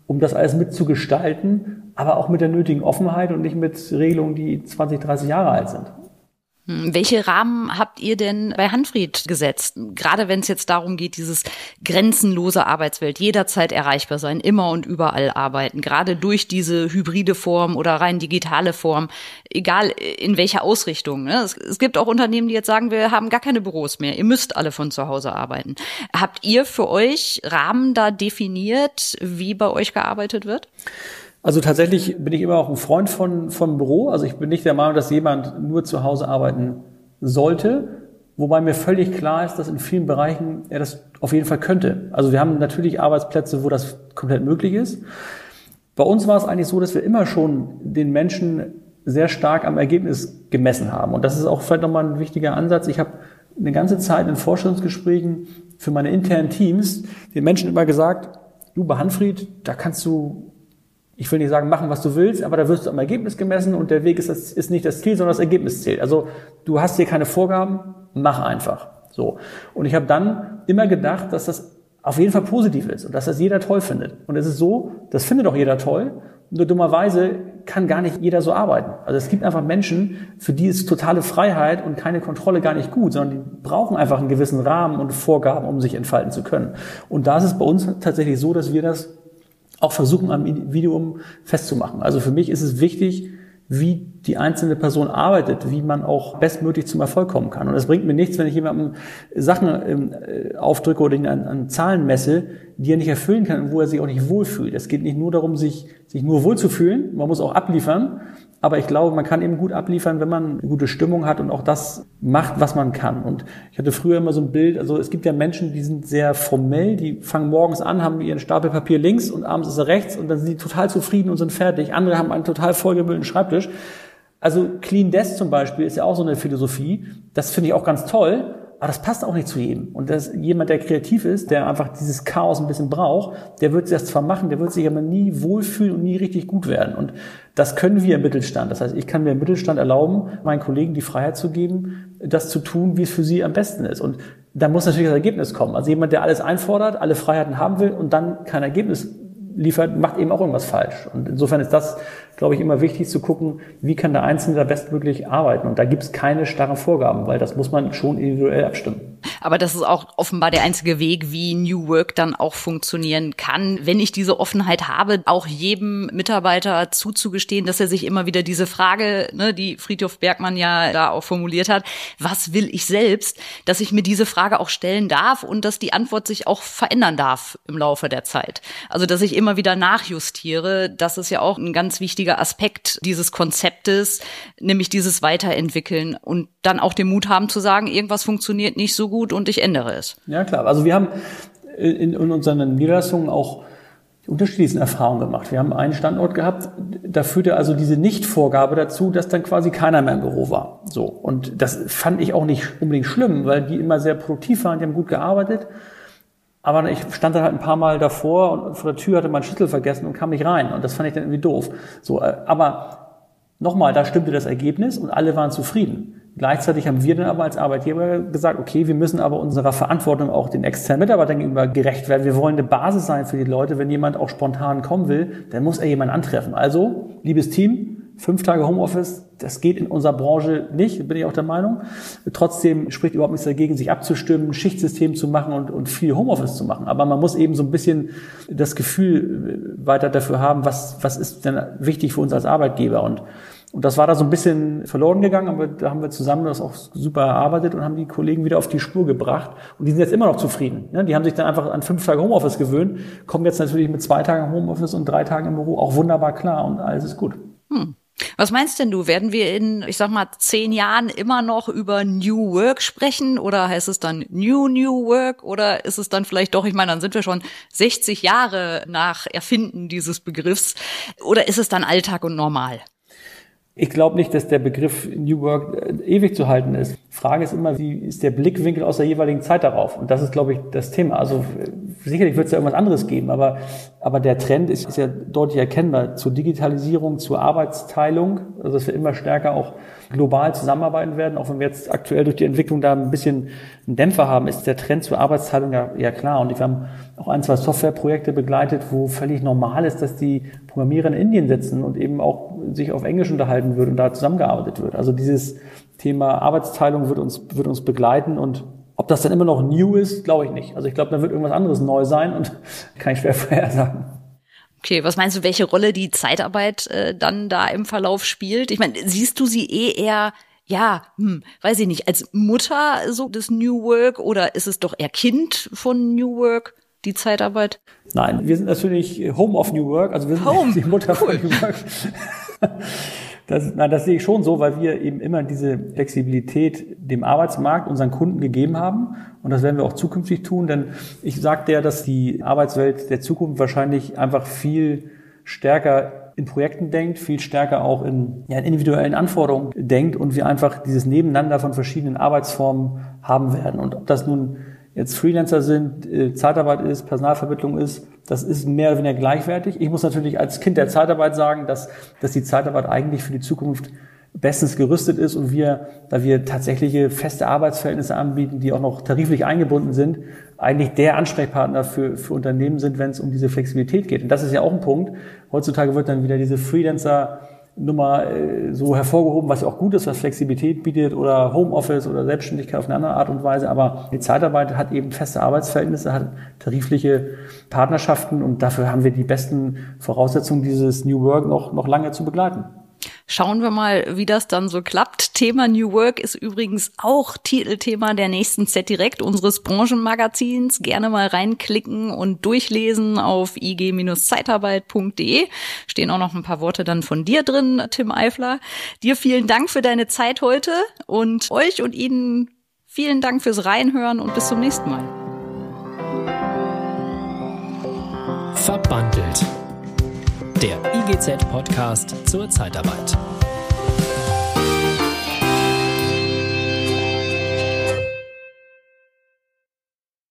um das alles mitzugestalten, aber auch mit der nötigen Offenheit und nicht mit Regelungen, die 20, 30 Jahre alt sind. Hm, welche Rahmen habt ihr denn bei Hanfried gesetzt? Gerade wenn es jetzt darum geht, dieses grenzenlose Arbeitswelt, jederzeit erreichbar sein, immer und überall arbeiten, gerade durch diese hybride Form oder rein digitale Form, egal in welcher Ausrichtung. Ne? Es, es gibt auch Unternehmen, die jetzt sagen, wir haben gar keine Büros mehr, ihr müsst alle von zu Hause arbeiten. Habt ihr für euch Rahmen da definiert, wie bei euch gearbeitet wird? Also tatsächlich bin ich immer auch ein Freund von, von Büro. Also ich bin nicht der Meinung, dass jemand nur zu Hause arbeiten sollte. Wobei mir völlig klar ist, dass in vielen Bereichen er das auf jeden Fall könnte. Also wir haben natürlich Arbeitsplätze, wo das komplett möglich ist. Bei uns war es eigentlich so, dass wir immer schon den Menschen sehr stark am Ergebnis gemessen haben. Und das ist auch vielleicht nochmal ein wichtiger Ansatz. Ich habe eine ganze Zeit in Vorstellungsgesprächen für meine internen Teams den Menschen immer gesagt, du bei Hanfried, da kannst du ich will nicht sagen, machen, was du willst, aber da wirst du am Ergebnis gemessen und der Weg ist, das, ist nicht das Ziel, sondern das Ergebnis zählt. Also du hast hier keine Vorgaben, mach einfach. So. Und ich habe dann immer gedacht, dass das auf jeden Fall positiv ist und dass das jeder toll findet. Und es ist so, das findet auch jeder toll. Nur dummerweise kann gar nicht jeder so arbeiten. Also es gibt einfach Menschen, für die ist totale Freiheit und keine Kontrolle gar nicht gut, sondern die brauchen einfach einen gewissen Rahmen und Vorgaben, um sich entfalten zu können. Und da ist es bei uns tatsächlich so, dass wir das auch versuchen, am Individuum festzumachen. Also für mich ist es wichtig, wie die einzelne Person arbeitet, wie man auch bestmöglich zum Erfolg kommen kann. Und es bringt mir nichts, wenn ich jemandem Sachen ähm, äh, aufdrücke oder ihn an, an Zahlen messe, die er nicht erfüllen kann und wo er sich auch nicht wohlfühlt. Es geht nicht nur darum, sich, sich nur wohlzufühlen, man muss auch abliefern, aber ich glaube, man kann eben gut abliefern, wenn man eine gute Stimmung hat und auch das macht, was man kann. Und ich hatte früher immer so ein Bild, also es gibt ja Menschen, die sind sehr formell, die fangen morgens an, haben ihren Stapel Papier links und abends ist er rechts und dann sind die total zufrieden und sind fertig. Andere haben einen total vollgemüllten Schreibtisch. Also Clean Desk zum Beispiel ist ja auch so eine Philosophie. Das finde ich auch ganz toll. Aber das passt auch nicht zu jedem. Und das, jemand, der kreativ ist, der einfach dieses Chaos ein bisschen braucht, der wird das zwar machen, der wird sich aber nie wohlfühlen und nie richtig gut werden. Und das können wir im Mittelstand. Das heißt, ich kann mir im Mittelstand erlauben, meinen Kollegen die Freiheit zu geben, das zu tun, wie es für sie am besten ist. Und da muss natürlich das Ergebnis kommen. Also jemand, der alles einfordert, alle Freiheiten haben will und dann kein Ergebnis liefert, macht eben auch irgendwas falsch. Und insofern ist das, glaube ich, immer wichtig zu gucken, wie kann der Einzelne da bestmöglich arbeiten. Und da gibt es keine starren Vorgaben, weil das muss man schon individuell abstimmen. Aber das ist auch offenbar der einzige Weg, wie New Work dann auch funktionieren kann, wenn ich diese Offenheit habe, auch jedem Mitarbeiter zuzugestehen, dass er sich immer wieder diese Frage, ne, die Friedhof Bergmann ja da auch formuliert hat, was will ich selbst, dass ich mir diese Frage auch stellen darf und dass die Antwort sich auch verändern darf im Laufe der Zeit. Also dass ich immer wieder nachjustiere, das ist ja auch ein ganz wichtiger Aspekt dieses Konzeptes, nämlich dieses Weiterentwickeln und dann auch den Mut haben zu sagen, irgendwas funktioniert nicht so gut und ich ändere es. Ja, klar. Also wir haben in, in unseren Niederlassungen auch die unterschiedlichsten Erfahrungen gemacht. Wir haben einen Standort gehabt, da führte also diese Nichtvorgabe dazu, dass dann quasi keiner mehr im Büro war. So. Und das fand ich auch nicht unbedingt schlimm, weil die immer sehr produktiv waren, die haben gut gearbeitet. Aber ich stand dann halt ein paar Mal davor und vor der Tür hatte mein Schlüssel vergessen und kam nicht rein. Und das fand ich dann irgendwie doof. So, äh, aber nochmal, da stimmte das Ergebnis und alle waren zufrieden. Gleichzeitig haben wir dann aber als Arbeitgeber gesagt, okay, wir müssen aber unserer Verantwortung auch den externen Mitarbeitern gegenüber gerecht werden. Wir wollen eine Basis sein für die Leute. Wenn jemand auch spontan kommen will, dann muss er jemanden antreffen. Also, liebes Team, fünf Tage Homeoffice, das geht in unserer Branche nicht, bin ich auch der Meinung. Trotzdem spricht überhaupt nichts dagegen, sich abzustimmen, Schichtsystem zu machen und, und viel Homeoffice zu machen. Aber man muss eben so ein bisschen das Gefühl weiter dafür haben, was, was ist denn wichtig für uns als Arbeitgeber. Und und das war da so ein bisschen verloren gegangen, aber da haben wir zusammen das auch super erarbeitet und haben die Kollegen wieder auf die Spur gebracht. Und die sind jetzt immer noch zufrieden. Die haben sich dann einfach an fünf Tage Homeoffice gewöhnt, kommen jetzt natürlich mit zwei Tagen Homeoffice und drei Tagen im Büro auch wunderbar klar und alles ist gut. Hm. Was meinst denn du? Werden wir in, ich sag mal, zehn Jahren immer noch über New Work sprechen? Oder heißt es dann New New Work? Oder ist es dann vielleicht doch, ich meine, dann sind wir schon 60 Jahre nach Erfinden dieses Begriffs. Oder ist es dann Alltag und normal? Ich glaube nicht, dass der Begriff New Work äh, ewig zu halten ist. Frage ist immer, wie ist der Blickwinkel aus der jeweiligen Zeit darauf? Und das ist, glaube ich, das Thema. Also sicherlich wird es ja irgendwas anderes geben, aber, aber der Trend ist, ist ja deutlich erkennbar zur Digitalisierung, zur Arbeitsteilung, also dass wir immer stärker auch global zusammenarbeiten werden, auch wenn wir jetzt aktuell durch die Entwicklung da ein bisschen einen Dämpfer haben, ist der Trend zur Arbeitsteilung ja, ja klar. Und wir haben auch ein, zwei Softwareprojekte begleitet, wo völlig normal ist, dass die Programmierer in Indien sitzen und eben auch sich auf Englisch unterhalten wird und da zusammengearbeitet wird. Also dieses Thema Arbeitsteilung wird uns, wird uns begleiten und ob das dann immer noch new ist, glaube ich nicht. Also ich glaube, da wird irgendwas anderes neu sein und kann ich schwer vorhersagen. Okay, was meinst du, welche Rolle die Zeitarbeit äh, dann da im Verlauf spielt? Ich meine, siehst du sie eh eher ja, hm, weiß ich nicht, als Mutter so des New Work oder ist es doch eher Kind von New Work, die Zeitarbeit? Nein, wir sind natürlich Home of New Work, also wir sind Home. die Mutter cool. von New Work. Das, nein, das sehe ich schon so, weil wir eben immer diese Flexibilität dem Arbeitsmarkt, unseren Kunden gegeben haben. Und das werden wir auch zukünftig tun, denn ich sagte ja, dass die Arbeitswelt der Zukunft wahrscheinlich einfach viel stärker in Projekten denkt, viel stärker auch in, ja, in individuellen Anforderungen denkt und wir einfach dieses Nebeneinander von verschiedenen Arbeitsformen haben werden. Und ob das nun jetzt Freelancer sind, äh, Zeitarbeit ist, Personalvermittlung ist, das ist mehr oder weniger gleichwertig. Ich muss natürlich als Kind der Zeitarbeit sagen, dass, dass die Zeitarbeit eigentlich für die Zukunft bestens gerüstet ist und wir, da wir tatsächliche feste Arbeitsverhältnisse anbieten, die auch noch tariflich eingebunden sind, eigentlich der Ansprechpartner für, für Unternehmen sind, wenn es um diese Flexibilität geht. Und das ist ja auch ein Punkt. Heutzutage wird dann wieder diese Freelancer Nummer äh, so hervorgehoben, was auch gut ist, was Flexibilität bietet oder Homeoffice oder Selbstständigkeit auf eine andere Art und Weise. Aber die Zeitarbeit hat eben feste Arbeitsverhältnisse, hat tarifliche Partnerschaften und dafür haben wir die besten Voraussetzungen, dieses New Work noch, noch lange zu begleiten. Schauen wir mal, wie das dann so klappt. Thema New Work ist übrigens auch Titelthema der nächsten Set direkt unseres Branchenmagazins. Gerne mal reinklicken und durchlesen auf ig-zeitarbeit.de. Stehen auch noch ein paar Worte dann von dir drin, Tim Eifler. Dir vielen Dank für deine Zeit heute und euch und Ihnen vielen Dank fürs Reinhören und bis zum nächsten Mal. Verbandelt der IGZ-Podcast zur Zeitarbeit.